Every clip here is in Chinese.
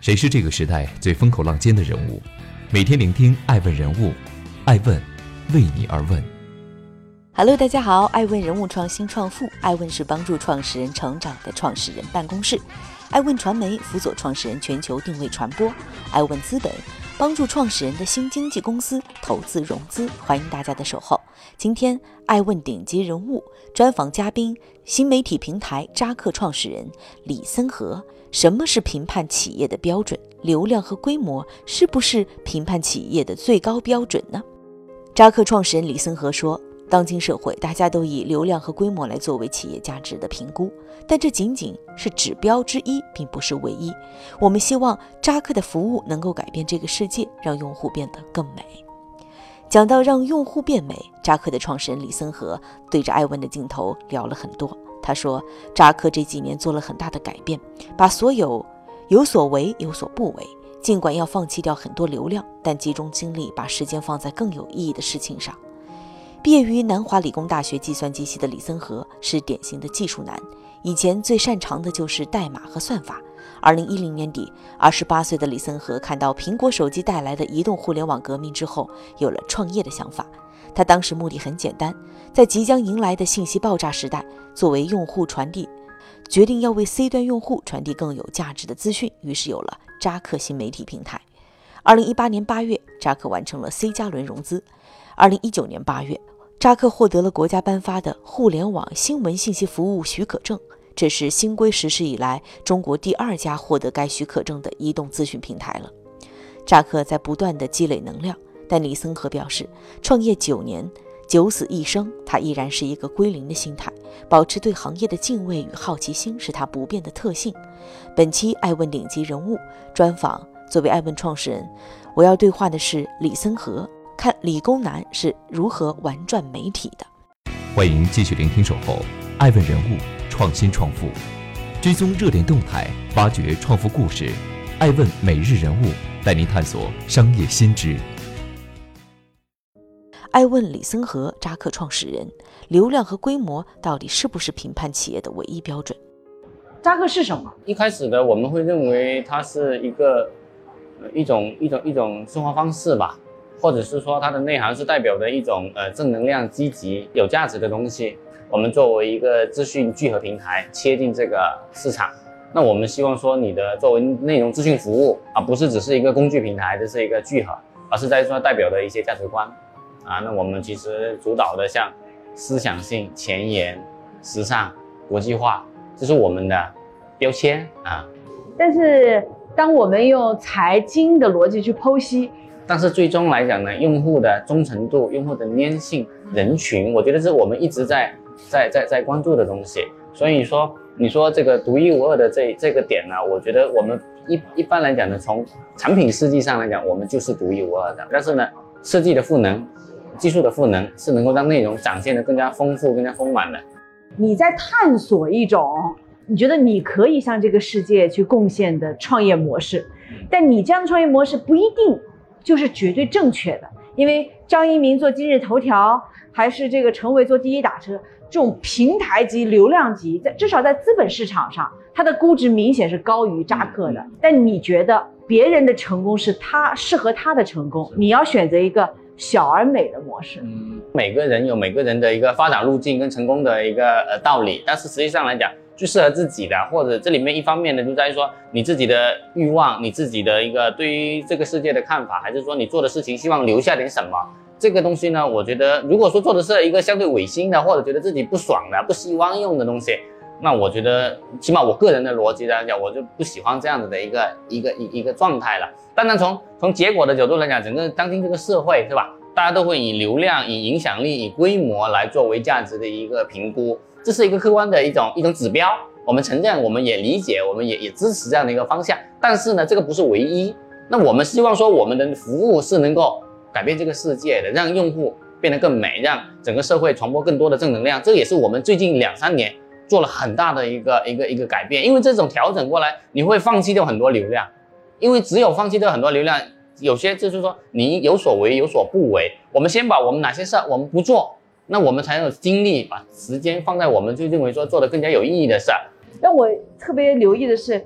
谁是这个时代最风口浪尖的人物？每天聆听爱问人物，爱问为你而问。Hello，大家好，爱问人物创新创富，爱问是帮助创始人成长的创始人办公室，爱问传媒辅佐创始人全球定位传播，爱问资本帮助创始人的新经纪公司投资融资，欢迎大家的守候。今天爱问顶级人物专访嘉宾，新媒体平台扎克创始人李森和。什么是评判企业的标准？流量和规模是不是评判企业的最高标准呢？扎克创始人李森和说：“当今社会，大家都以流量和规模来作为企业价值的评估，但这仅仅是指标之一，并不是唯一。我们希望扎克的服务能够改变这个世界，让用户变得更美。”讲到让用户变美，扎克的创始人李森和对着艾文的镜头聊了很多。他说：“扎克这几年做了很大的改变，把所有有所为有所不为。尽管要放弃掉很多流量，但集中精力把时间放在更有意义的事情上。”毕业于南华理工大学计算机系的李森和是典型的技术男，以前最擅长的就是代码和算法。二零一零年底，二十八岁的李森和看到苹果手机带来的移动互联网革命之后，有了创业的想法。他当时目的很简单，在即将迎来的信息爆炸时代，作为用户传递，决定要为 C 端用户传递更有价值的资讯，于是有了扎克新媒体平台。二零一八年八月，扎克完成了 C 加轮融资。二零一九年八月，扎克获得了国家颁发的互联网新闻信息服务许可证，这是新规实施以来中国第二家获得该许可证的移动资讯平台了。扎克在不断的积累能量。但李森和表示，创业九年，九死一生，他依然是一个归零的心态，保持对行业的敬畏与好奇心是他不变的特性。本期爱问顶级人物专访，作为爱问创始人，我要对话的是李森和，看理工男是如何玩转媒体的。欢迎继续聆听守候爱问人物创新创富，追踪热点动态，挖掘创富故事，爱问每日人物带您探索商业新知。爱问李森和扎克创始人，流量和规模到底是不是评判企业的唯一标准？扎克是什么？一开始的我们会认为它是一个一种一种一种生活方式吧，或者是说它的内涵是代表的一种呃正能量、积极、有价值的东西。我们作为一个资讯聚合平台切进这个市场，那我们希望说你的作为内容资讯服务啊，不是只是一个工具平台，这是一个聚合，而是在说代表的一些价值观。啊，那我们其实主导的像思想性、前沿、时尚、国际化，这是我们的标签啊。但是，当我们用财经的逻辑去剖析，但是最终来讲呢，用户的忠诚度、用户的粘性、人群，我觉得是我们一直在在在在关注的东西。所以说，你说这个独一无二的这这个点呢，我觉得我们一一般来讲呢，从产品设计上来讲，我们就是独一无二的。但是呢，设计的赋能。技术的赋能是能够让内容展现的更加丰富、更加丰满的。你在探索一种你觉得你可以向这个世界去贡献的创业模式，但你这样的创业模式不一定就是绝对正确的。因为张一鸣做今日头条，还是这个陈伟做滴滴打车，这种平台级、流量级，在至少在资本市场上，它的估值明显是高于扎克的。但你觉得别人的成功是他适合他的成功，你要选择一个。小而美的模式，嗯，每个人有每个人的一个发展路径跟成功的一个呃道理，但是实际上来讲，最适合自己的，或者这里面一方面呢，就在于说你自己的欲望，你自己的一个对于这个世界的看法，还是说你做的事情希望留下点什么？这个东西呢，我觉得如果说做的是一个相对违心的，或者觉得自己不爽的、不希望用的东西，那我觉得起码我个人的逻辑来讲，我就不喜欢这样子的一个一个一一个状态了。当然，从从结果的角度来讲，整个当今这个社会是吧？大家都会以流量、以影响力、以规模来作为价值的一个评估，这是一个客观的一种一种指标。我们承认，我们也理解，我们也也支持这样的一个方向。但是呢，这个不是唯一。那我们希望说，我们的服务是能够改变这个世界的，让用户变得更美，让整个社会传播更多的正能量。这也是我们最近两三年做了很大的一个一个一个改变。因为这种调整过来，你会放弃掉很多流量。因为只有放弃掉很多流量，有些就是说你有所为有所不为。我们先把我们哪些事儿我们不做，那我们才有精力把时间放在我们就认为说做的更加有意义的事儿。让我特别留意的是，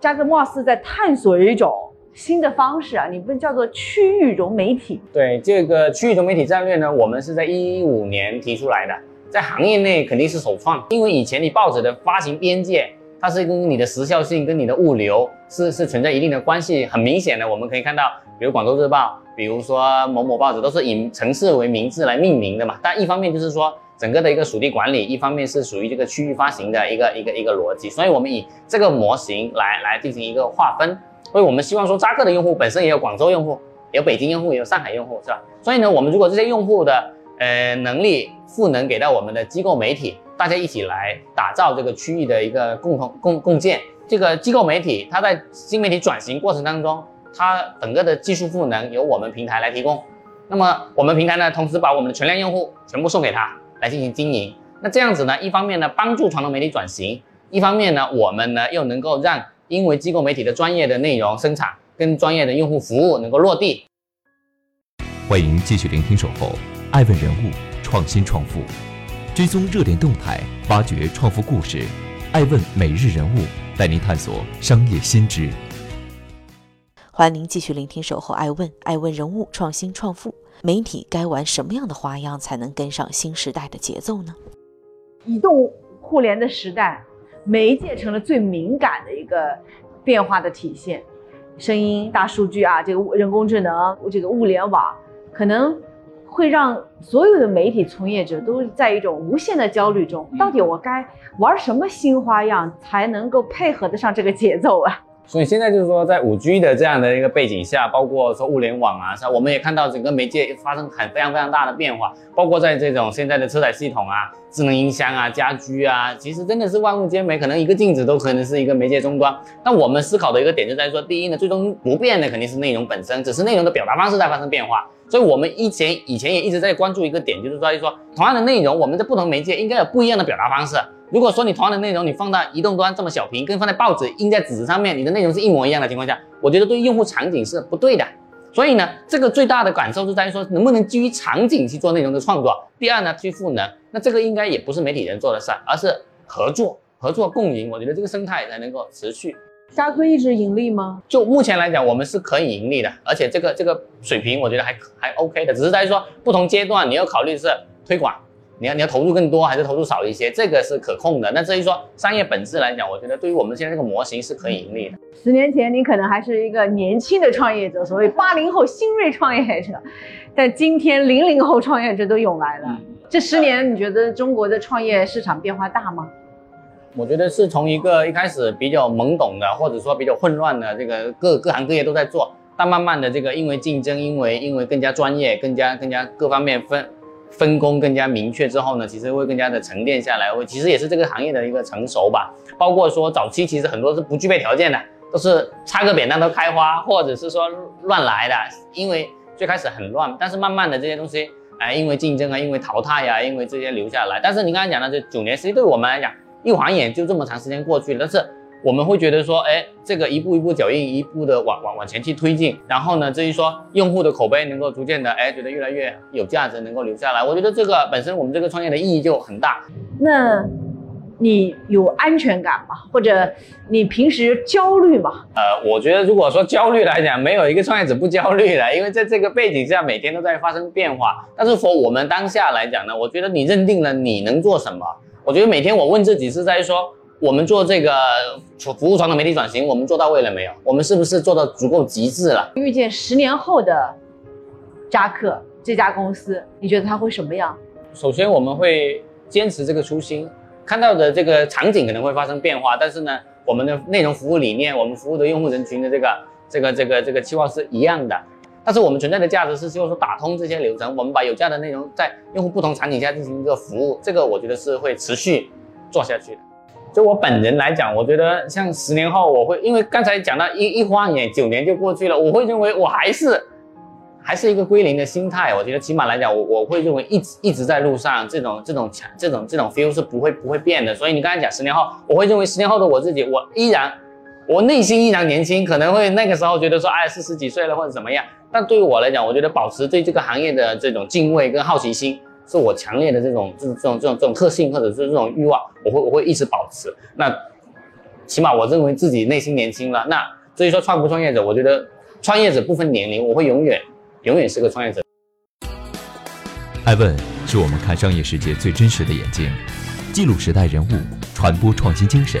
扎克莫斯在探索一种新的方式啊，你不叫做区域融媒体？对这个区域融媒体战略呢，我们是在一五年提出来的，在行业内肯定是首创，因为以前你报纸的发行边界，它是跟你的时效性跟你的物流是是存在一定的关系，很明显的，我们可以看到，比如广州日报，比如说某某报纸，都是以城市为名字来命名的嘛。但一方面就是说整个的一个属地管理，一方面是属于这个区域发行的一个一个一个逻辑，所以我们以这个模型来来进行一个划分。所以我们希望说，扎克的用户本身也有广州用户，有北京用户，也有上海用户，是吧？所以呢，我们如果这些用户的呃能力赋能给到我们的机构媒体，大家一起来打造这个区域的一个共同共共建。这个机构媒体它在新媒体转型过程当中，它整个的技术赋能由我们平台来提供。那么我们平台呢，同时把我们的全量用户全部送给他来进行经营。那这样子呢，一方面呢帮助传统媒体转型，一方面呢我们呢又能够让因为机构媒体的专业的内容生产跟专业的用户服务能够落地。欢迎继续聆听《守候》，爱问人物，创新创富，追踪热点动态，挖掘创富故事。爱问每日人物带您探索商业新知。欢迎您继续聆听《守候爱问》，爱问人物，创新创富。媒体该玩什么样的花样才能跟上新时代的节奏呢？移动互联的时代，媒介成了最敏感的一个变化的体现。声音、大数据啊，这个人工智能，这个物联网，可能会让所有的媒体从业者都在一种无限的焦虑中。到底我该玩什么新花样才能够配合得上这个节奏啊？所以现在就是说，在五 G 的这样的一个背景下，包括说物联网啊，是吧？我们也看到整个媒介发生很非常非常大的变化，包括在这种现在的车载系统啊、智能音箱啊、家居啊，其实真的是万物皆媒，可能一个镜子都可能是一个媒介终端。那我们思考的一个点就在于说，第一呢，最终不变的肯定是内容本身，只是内容的表达方式在发生变化。所以我们以前以前也一直在关注一个点，就是在于，说同样的内容，我们在不同媒介应该有不一样的表达方式。如果说你同样的内容，你放到移动端这么小屏，跟放在报纸印在纸上面，你的内容是一模一样的情况下，我觉得对用户场景是不对的。所以呢，这个最大的感受是在于说，能不能基于场景去做内容的创作。第二呢，去赋能，那这个应该也不是媒体人做的事儿，而是合作、合作共赢。我觉得这个生态才能够持续。嘉哥一直盈利吗？就目前来讲，我们是可以盈利的，而且这个这个水平我觉得还还 OK 的，只是在于说不同阶段你要考虑是推广。你要你要投入更多还是投入少一些，这个是可控的。那至于说商业本质来讲，我觉得对于我们现在这个模型是可以盈利的。十年前你可能还是一个年轻的创业者，所谓八零后新锐创业者，但今天零零后创业者都涌来了。这十年你觉得中国的创业市场变化大吗？我觉得是从一个一开始比较懵懂的，或者说比较混乱的，这个各各行各业都在做，但慢慢的这个因为竞争，因为因为更加专业，更加更加各方面分。分工更加明确之后呢，其实会更加的沉淀下来，会其实也是这个行业的一个成熟吧。包括说早期其实很多是不具备条件的，都是插个扁担都开花，或者是说乱来的。因为最开始很乱，但是慢慢的这些东西，哎，因为竞争啊，因为淘汰呀，因为这些留下来。但是你刚才讲的这九年，实际对我们来讲，一晃眼就这么长时间过去了，但是。我们会觉得说，哎，这个一步一步脚印，一步的往往往前去推进，然后呢，至于说用户的口碑能够逐渐的，哎，觉得越来越有价值，能够留下来，我觉得这个本身我们这个创业的意义就很大。那，你有安全感吗？或者你平时焦虑吗？呃，我觉得如果说焦虑来讲，没有一个创业者不焦虑的，因为在这个背景下，每天都在发生变化。但是说我们当下来讲呢，我觉得你认定了你能做什么，我觉得每天我问自己是在于说。我们做这个服务传统媒体转型，我们做到位了没有？我们是不是做到足够极致了？遇见十年后的扎克这家公司，你觉得它会什么样？首先，我们会坚持这个初心，看到的这个场景可能会发生变化，但是呢，我们的内容服务理念，我们服务的用户人群的这个这个这个这个期望是一样的。但是我们存在的价值是，就是说打通这些流程，我们把有价的内容在用户不同场景下进行一个服务，这个我觉得是会持续做下去的。就我本人来讲，我觉得像十年后，我会因为刚才讲到一一晃眼九年就过去了，我会认为我还是还是一个归零的心态。我觉得起码来讲，我我会认为一直一直在路上，这种这种强这种这种 feel 是不会不会变的。所以你刚才讲十年后，我会认为十年后的我自己，我依然我内心依然年轻，可能会那个时候觉得说，哎，四十几岁了或者怎么样。但对于我来讲，我觉得保持对这个行业的这种敬畏跟好奇心。是我强烈的这种这种这种这种这种特性，或者是这种欲望，我会我会一直保持。那起码我认为自己内心年轻了。那至于说创不创业者，我觉得创业者不分年龄，我会永远永远是个创业者。艾问是我们看商业世界最真实的眼睛，记录时代人物，传播创新精神，